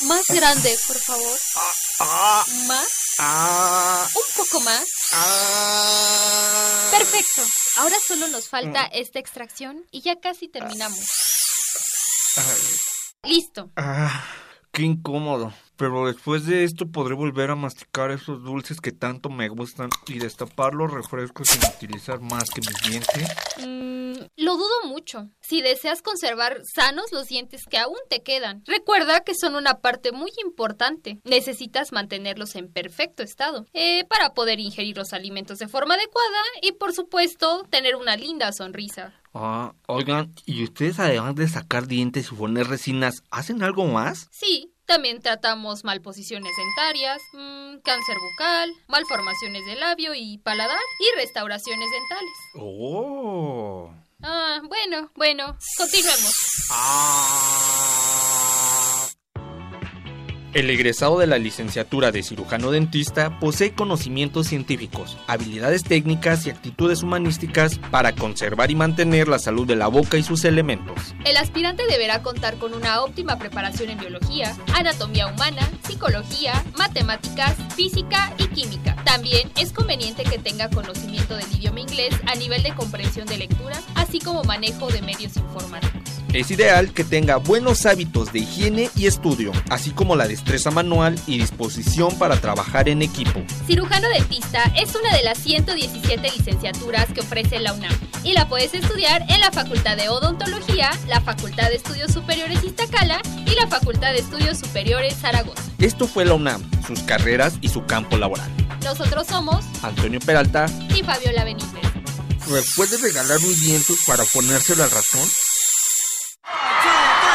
Speaker 13: Más grande, por favor. Más. Un poco más. Perfecto. Ahora solo nos falta esta extracción y ya casi terminamos. Listo.
Speaker 14: Ah, qué incómodo. Pero después de esto podré volver a masticar esos dulces que tanto me gustan y destapar los refrescos sin utilizar más que mis dientes.
Speaker 13: Mm, lo dudo mucho. Si deseas conservar sanos los dientes que aún te quedan, recuerda que son una parte muy importante. Necesitas mantenerlos en perfecto estado eh, para poder ingerir los alimentos de forma adecuada y, por supuesto, tener una linda sonrisa.
Speaker 14: Ah, oigan, ¿y ustedes además de sacar dientes y poner resinas, hacen algo más?
Speaker 13: Sí, también tratamos malposiciones dentarias, mm, cáncer bucal, malformaciones de labio y paladar y restauraciones dentales.
Speaker 14: Oh.
Speaker 13: Ah, bueno, bueno, continuemos.
Speaker 15: El egresado de la licenciatura de cirujano dentista posee conocimientos científicos, habilidades técnicas y actitudes humanísticas para conservar y mantener la salud de la boca y sus elementos.
Speaker 13: El aspirante deberá contar con una óptima preparación en biología, anatomía humana, psicología, matemáticas, física y química. También es conveniente que tenga conocimiento del idioma inglés a nivel de comprensión de lectura, así como manejo de medios informáticos.
Speaker 15: Es ideal que tenga buenos hábitos de higiene y estudio, así como la destreza manual y disposición para trabajar en equipo.
Speaker 13: Cirujano dentista es una de las 117 licenciaturas que ofrece la UNAM y la puedes estudiar en la Facultad de Odontología, la Facultad de Estudios Superiores Iztacala y la Facultad de Estudios Superiores Zaragoza.
Speaker 15: Esto fue la UNAM, sus carreras y su campo laboral.
Speaker 13: Nosotros somos
Speaker 15: Antonio Peralta
Speaker 13: y Fabiola Benítez.
Speaker 14: ¿Me puede regalar un viento para ponérselo al ratón?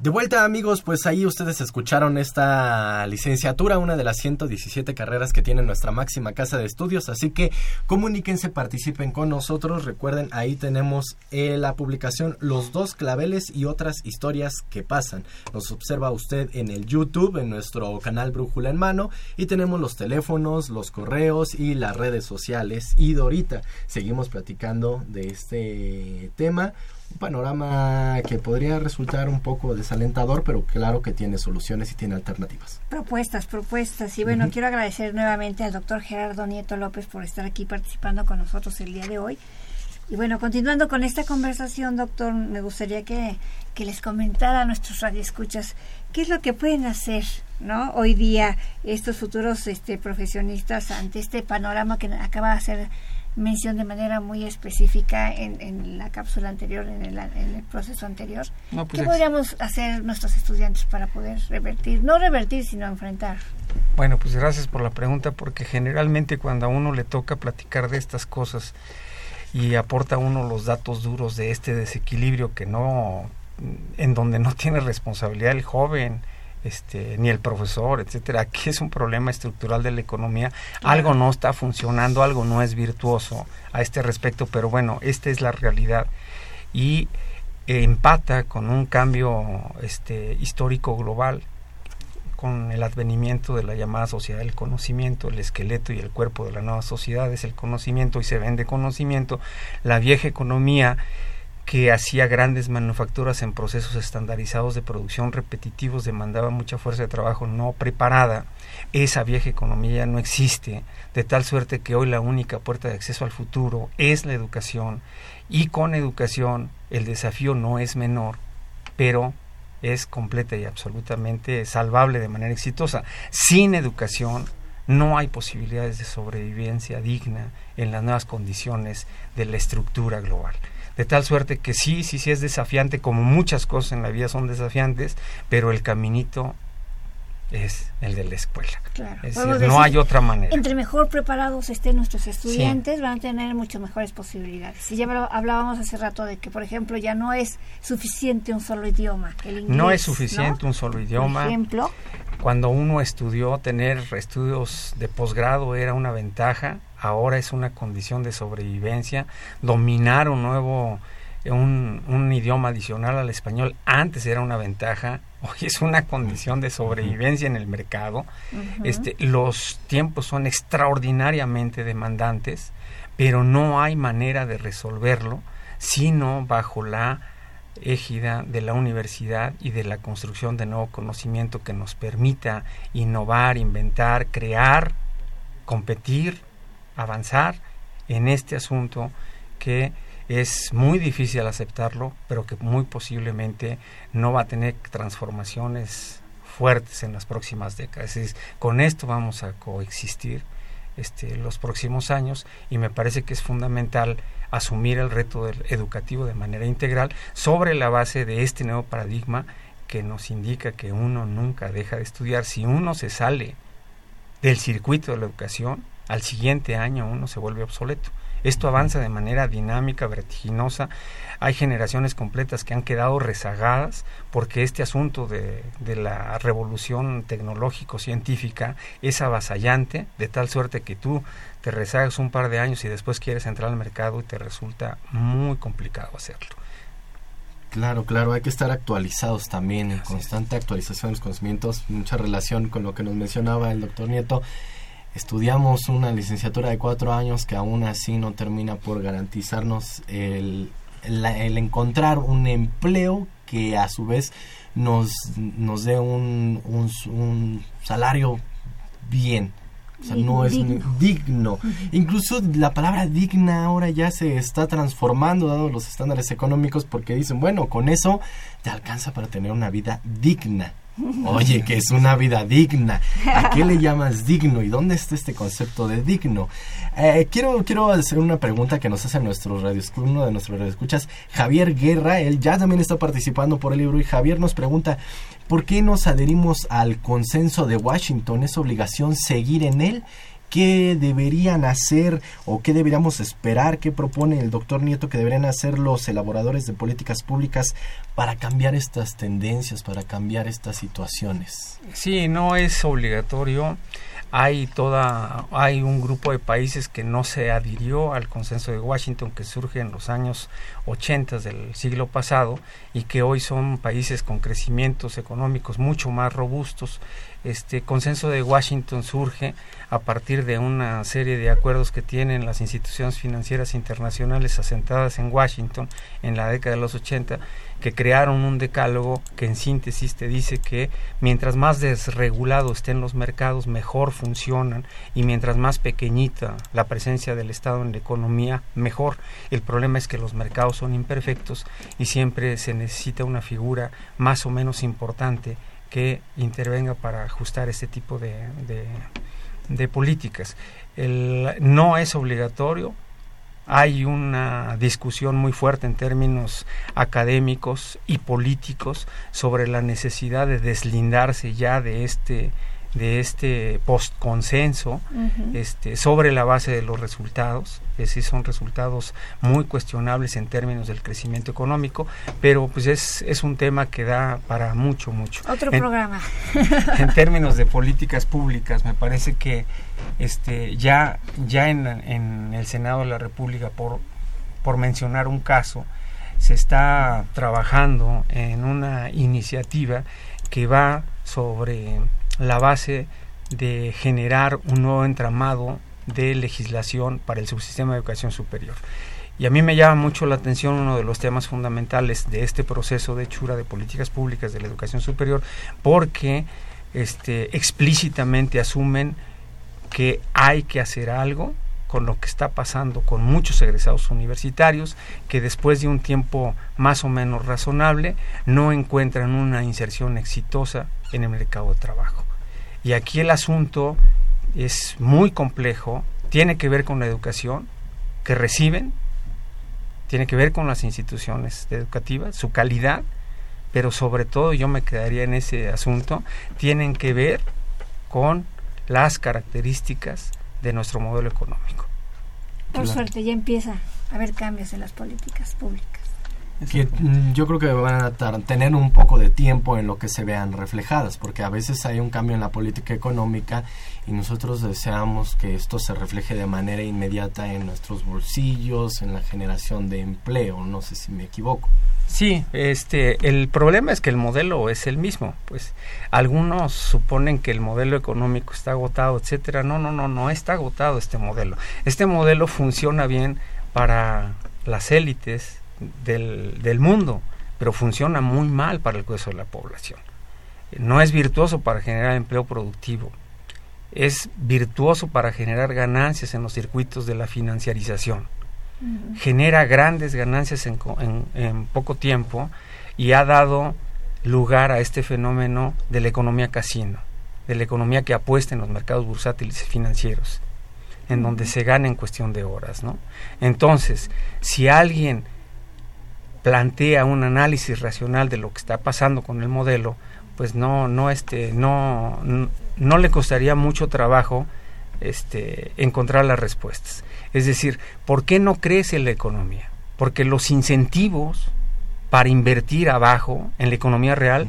Speaker 1: De vuelta amigos, pues ahí ustedes escucharon esta licenciatura, una de las 117 carreras que tiene nuestra máxima casa de estudios, así que comuníquense, participen con nosotros, recuerden ahí tenemos eh, la publicación Los dos claveles y otras historias que pasan. Nos observa usted en el YouTube, en nuestro canal Brújula en Mano y tenemos los teléfonos, los correos y las redes sociales y Dorita. Seguimos platicando de este tema un panorama que podría resultar un poco desalentador, pero claro que tiene soluciones y tiene alternativas.
Speaker 2: Propuestas, propuestas. Y bueno, quiero agradecer nuevamente al doctor Gerardo Nieto López por estar aquí participando con nosotros el día de hoy. Y bueno, continuando con esta conversación, doctor, me gustaría que, que les comentara a nuestros radioescuchas qué es lo que pueden hacer, ¿no? Hoy día estos futuros este, profesionistas ante este panorama que acaba de hacer mención de manera muy específica en, en la cápsula anterior, en el, en el proceso anterior.
Speaker 12: No, pues
Speaker 2: ¿Qué podríamos hacer nuestros estudiantes para poder revertir, no revertir, sino enfrentar?
Speaker 12: Bueno, pues gracias por la pregunta, porque generalmente cuando a uno le toca platicar de estas cosas y aporta uno los datos duros de este desequilibrio que no, en donde no tiene responsabilidad el joven, este, ni el profesor, etcétera, aquí es un problema estructural de la economía, algo no está funcionando, algo no es virtuoso a este respecto, pero bueno, esta es la realidad. Y eh, empata con un cambio este, histórico global con el advenimiento de la llamada sociedad del conocimiento, el esqueleto y el cuerpo de la nueva sociedad es el conocimiento y se vende conocimiento, la vieja economía que hacía grandes manufacturas en procesos estandarizados de producción repetitivos demandaba mucha fuerza de trabajo no preparada. Esa vieja economía no existe, de tal suerte que hoy la única puerta de acceso al futuro es la educación y con educación el desafío no es menor, pero es completa y absolutamente salvable de manera exitosa. Sin educación no hay posibilidades de sobrevivencia digna en las nuevas condiciones de la estructura global. De tal suerte que sí, sí, sí es desafiante, como muchas cosas en la vida son desafiantes, pero el caminito es el de la escuela.
Speaker 2: Claro.
Speaker 12: Es decir, no hay otra manera.
Speaker 2: Entre mejor preparados estén nuestros estudiantes, van a tener mucho mejores posibilidades. Y ya hablábamos hace rato de que, por ejemplo, ya no es suficiente un solo idioma. El inglés,
Speaker 12: No es suficiente
Speaker 2: ¿no?
Speaker 12: un solo idioma.
Speaker 2: Por ejemplo,
Speaker 12: Cuando uno estudió, tener estudios de posgrado era una ventaja, ahora es una condición de sobrevivencia. Dominar un nuevo, un, un idioma adicional al español antes era una ventaja, hoy es una condición de sobrevivencia en el mercado. Este, los tiempos son extraordinariamente demandantes, pero no hay manera de resolverlo sino bajo la égida de la universidad y de la construcción de nuevo conocimiento que nos permita innovar, inventar, crear, competir, avanzar en este asunto que es muy difícil aceptarlo, pero que muy posiblemente no va a tener transformaciones fuertes en las próximas décadas. Es con esto vamos a coexistir este, los próximos años y me parece que es fundamental asumir el reto del educativo de manera integral sobre la base de este nuevo paradigma que nos indica que uno nunca deja de estudiar. Si uno se sale del circuito de la educación, al siguiente año uno se vuelve obsoleto. Esto avanza de manera dinámica, vertiginosa. Hay generaciones completas que han quedado rezagadas porque este asunto de, de la revolución tecnológico-científica es avasallante, de tal suerte que tú te rezagas un par de años y después quieres entrar al mercado y te resulta muy complicado hacerlo.
Speaker 1: Claro, claro, hay que estar actualizados también, en constante actualización de los conocimientos, mucha relación con lo que nos mencionaba el doctor Nieto. Estudiamos una licenciatura de cuatro años que aún así no termina por garantizarnos el, el, encontrar un empleo que a su vez nos, nos dé un, un, un salario bien. O sea, no es digno. Incluso la palabra digna ahora ya se está transformando dado los estándares económicos porque dicen, bueno, con eso te alcanza para tener una vida digna. Oye, que es una vida digna. ¿A qué le llamas digno? ¿Y dónde está este concepto de digno? Eh, quiero, quiero hacer una pregunta que nos hace nuestro radio, uno de nuestros radioescuchas, Javier Guerra. Él ya también está participando por el libro y Javier nos pregunta, ¿por qué nos adherimos al consenso de Washington? ¿Es obligación seguir en él? Qué deberían hacer o qué deberíamos esperar, qué propone el doctor Nieto que deberían hacer los elaboradores de políticas públicas para cambiar estas tendencias, para cambiar estas situaciones.
Speaker 12: Sí, no es obligatorio. Hay toda, hay un grupo de países que no se adhirió al consenso de Washington que surge en los años 80 del siglo pasado y que hoy son países con crecimientos económicos mucho más robustos este consenso de Washington surge a partir de una serie de acuerdos que tienen las instituciones financieras internacionales asentadas en Washington en la década de los 80 que crearon un decálogo que en síntesis te dice que mientras más desregulados estén los mercados mejor funcionan y mientras más pequeñita la presencia del Estado en la economía mejor. El problema es que los mercados son imperfectos y siempre se necesita una figura más o menos importante que intervenga para ajustar este tipo de, políticas. No es obligatorio, hay una discusión muy fuerte en términos académicos y políticos sobre la necesidad de deslindarse ya de este de este postconsenso este, sobre la base de los resultados, que sí son resultados muy cuestionables en términos del crecimiento económico, pero pues es, es un tema que da para mucho, mucho.
Speaker 2: Otro programa.
Speaker 12: En términos de políticas públicas, me parece que este, ya, ya en, en el Senado de la República, por, por mencionar un caso, se está trabajando en una iniciativa que va sobre la base de generar un nuevo entramado de legislación para el subsistema de educación superior. Y a mí me llama mucho la atención uno de los temas fundamentales de este proceso de hechura de políticas públicas de la educación superior, porque este, explícitamente asumen que hay que hacer algo con lo que está pasando con muchos egresados universitarios que después de un tiempo más o menos razonable no encuentran una inserción exitosa en el mercado de trabajo. Y aquí el asunto es muy complejo, tiene que ver con la educación que reciben, tiene que ver con las instituciones educativas, su calidad, pero sobre todo yo me quedaría en ese asunto, tienen que ver con las características de nuestro modelo económico.
Speaker 2: Por suerte ya empieza a haber cambios en las políticas públicas
Speaker 1: que mm, yo creo que van a tener un poco de tiempo en lo que se vean reflejadas, porque a veces hay un cambio en la política económica y nosotros deseamos que esto se refleje de manera inmediata en nuestros bolsillos, en la generación de empleo, no sé si me equivoco.
Speaker 12: Sí, este, el problema es que el modelo es el mismo, pues algunos suponen que el modelo económico está agotado, etcétera. No, no, no, no está agotado este modelo. Este modelo funciona bien para las élites, del, del mundo, pero funciona muy mal para el grueso de la población. No es virtuoso para generar empleo productivo, es virtuoso para generar ganancias en los circuitos de la financiarización. Genera grandes ganancias en, en, poco tiempo y ha dado lugar a este fenómeno de la economía casino, de la economía que apuesta en los mercados bursátiles financieros. en donde se gana en cuestión de horas, ¿no? Entonces, si alguien plantea un análisis racional de lo que está pasando con el modelo, pues no, no, este, no, no le costaría mucho trabajo este, encontrar las respuestas. Es decir, ¿por qué no crece la economía? Porque los incentivos para invertir abajo en la economía real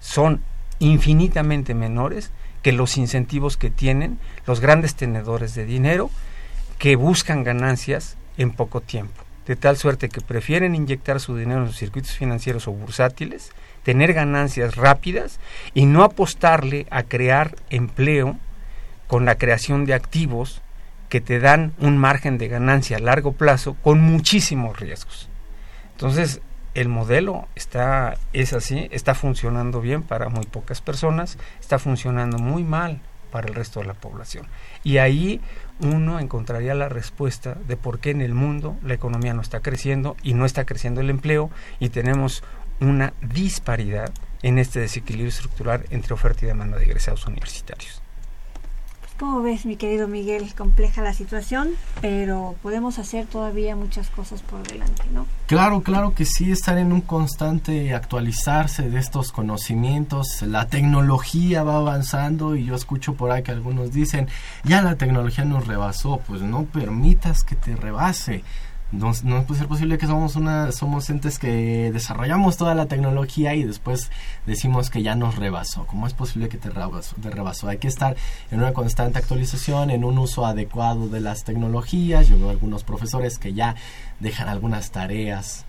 Speaker 12: son infinitamente menores que los incentivos que tienen los grandes tenedores de dinero que buscan ganancias en poco tiempo. De tal suerte que prefieren inyectar su dinero en los circuitos financieros o bursátiles, tener ganancias rápidas y no apostarle a crear empleo con la creación de activos que te dan un margen de ganancia a largo plazo con muchísimos riesgos. Entonces, el modelo está es así, está funcionando bien para muy pocas personas, está funcionando muy mal para el resto de la población. Y ahí uno encontraría la respuesta de por qué en el mundo la economía no está creciendo y no está creciendo el empleo y tenemos una disparidad en este desequilibrio estructural entre oferta y demanda de egresados universitarios.
Speaker 2: ¿Cómo ves, mi querido Miguel? Compleja la situación, pero podemos hacer todavía muchas cosas por delante, ¿no?
Speaker 1: Claro, claro que sí, estar en un constante actualizarse de estos conocimientos. La tecnología va avanzando y yo escucho por ahí que algunos dicen, ya la tecnología nos rebasó, pues no permitas que te rebase no, no puede ser posible que somos una somos entes que desarrollamos toda la tecnología y después decimos que ya nos rebasó. ¿Cómo es posible que te rebasó? Te rebasó? Hay que estar en una constante actualización, en un uso adecuado de las tecnologías. Yo veo algunos profesores que ya dejan algunas tareas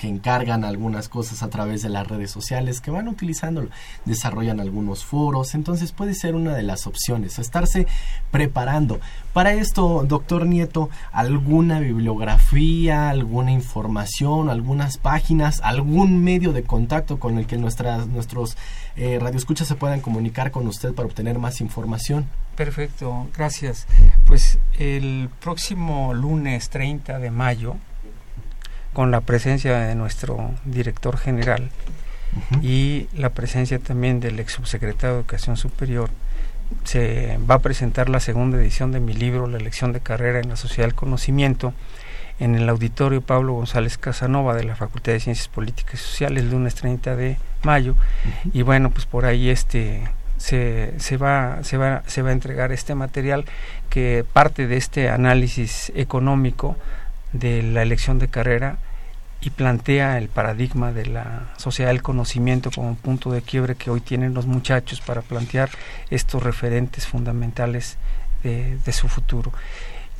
Speaker 1: que encargan algunas cosas a través de las redes sociales, que van utilizándolo, desarrollan algunos foros, entonces puede ser una de las opciones, estarse preparando. Para esto, doctor Nieto, ¿alguna bibliografía, alguna información, algunas páginas, algún medio de contacto con el que nuestras, nuestros eh, radioescuchas se puedan comunicar con usted para obtener más información?
Speaker 12: Perfecto, gracias. Pues el próximo lunes 30 de mayo, con la presencia de nuestro director general y la presencia también del ex subsecretario de Educación Superior, se va a presentar la segunda edición de mi libro, La elección de carrera en la sociedad del conocimiento, en el auditorio Pablo González Casanova de la Facultad de Ciencias Políticas y Sociales, el lunes 30 de mayo. Y bueno, pues por ahí este se, se, va, se, va, se va a entregar este material que parte de este análisis económico de la elección de carrera y plantea el paradigma de la sociedad del conocimiento como un punto de quiebre que hoy tienen los muchachos para plantear estos referentes fundamentales de su futuro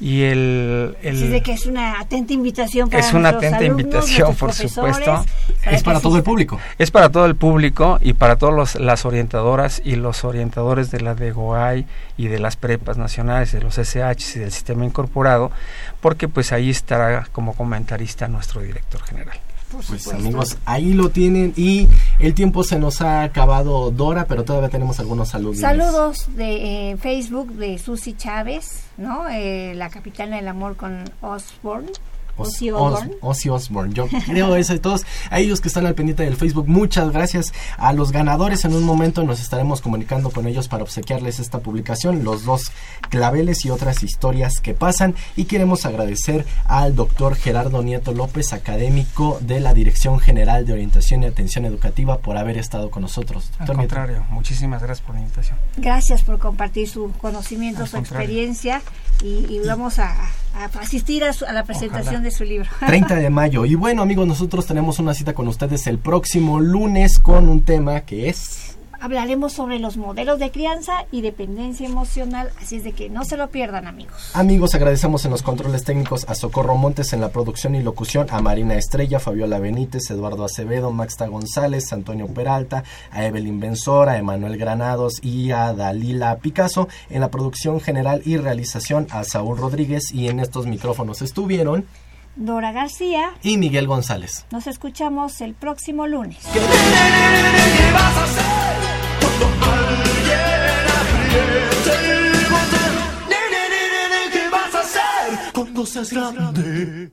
Speaker 12: y el,
Speaker 2: el que es una atenta invitación para
Speaker 12: es una atenta invitación por supuesto.
Speaker 1: es para todo el público.
Speaker 12: Es para todo el público y para todas las orientadoras y los orientadores de la DEGOAI y de las prepas nacionales de los SH y del sistema incorporado porque pues ahí estará como comentarista nuestro director general
Speaker 1: pues amigos, ahí lo tienen y el tiempo se nos ha acabado Dora, pero todavía tenemos algunos saludos.
Speaker 2: Saludos de eh, Facebook de Susi Chávez, ¿no? Eh, la capitana del amor con Osborne. Ozzy Osbourne.
Speaker 1: Ozzy Osbourne. Yo creo eso de todos a ellos que están al pendiente del Facebook. Muchas gracias a los ganadores. En un momento nos estaremos comunicando con ellos para obsequiarles esta publicación, los dos claveles y otras historias que pasan. Y queremos agradecer al doctor Gerardo Nieto López, académico de la Dirección General de Orientación y Atención Educativa, por haber estado con nosotros.
Speaker 12: Doctor al contrario, muchísimas gracias por la invitación.
Speaker 2: Gracias por compartir su conocimiento, su experiencia y, vamos a, asistir a, la presentación de su libro.
Speaker 1: 30 de mayo. Y bueno, amigos, nosotros tenemos una cita con ustedes el próximo lunes con un tema que es
Speaker 2: hablaremos sobre los modelos de crianza y dependencia emocional, así es de que no se lo pierdan amigos.
Speaker 1: Amigos, agradecemos en los controles técnicos a Socorro Montes en la producción y locución, a Marina Estrella, Fabiola Benítez, Eduardo Acevedo, Maxta González, Antonio Peralta, a Evelyn Benzor, a Emanuel Granados y a Dalila Picasso en la producción general y realización a Saúl Rodríguez y en estos micrófonos estuvieron
Speaker 2: Dora García
Speaker 1: y Miguel González.
Speaker 2: Nos escuchamos el próximo lunes.
Speaker 16: ¿Qué vas a hacer cuando seas grande?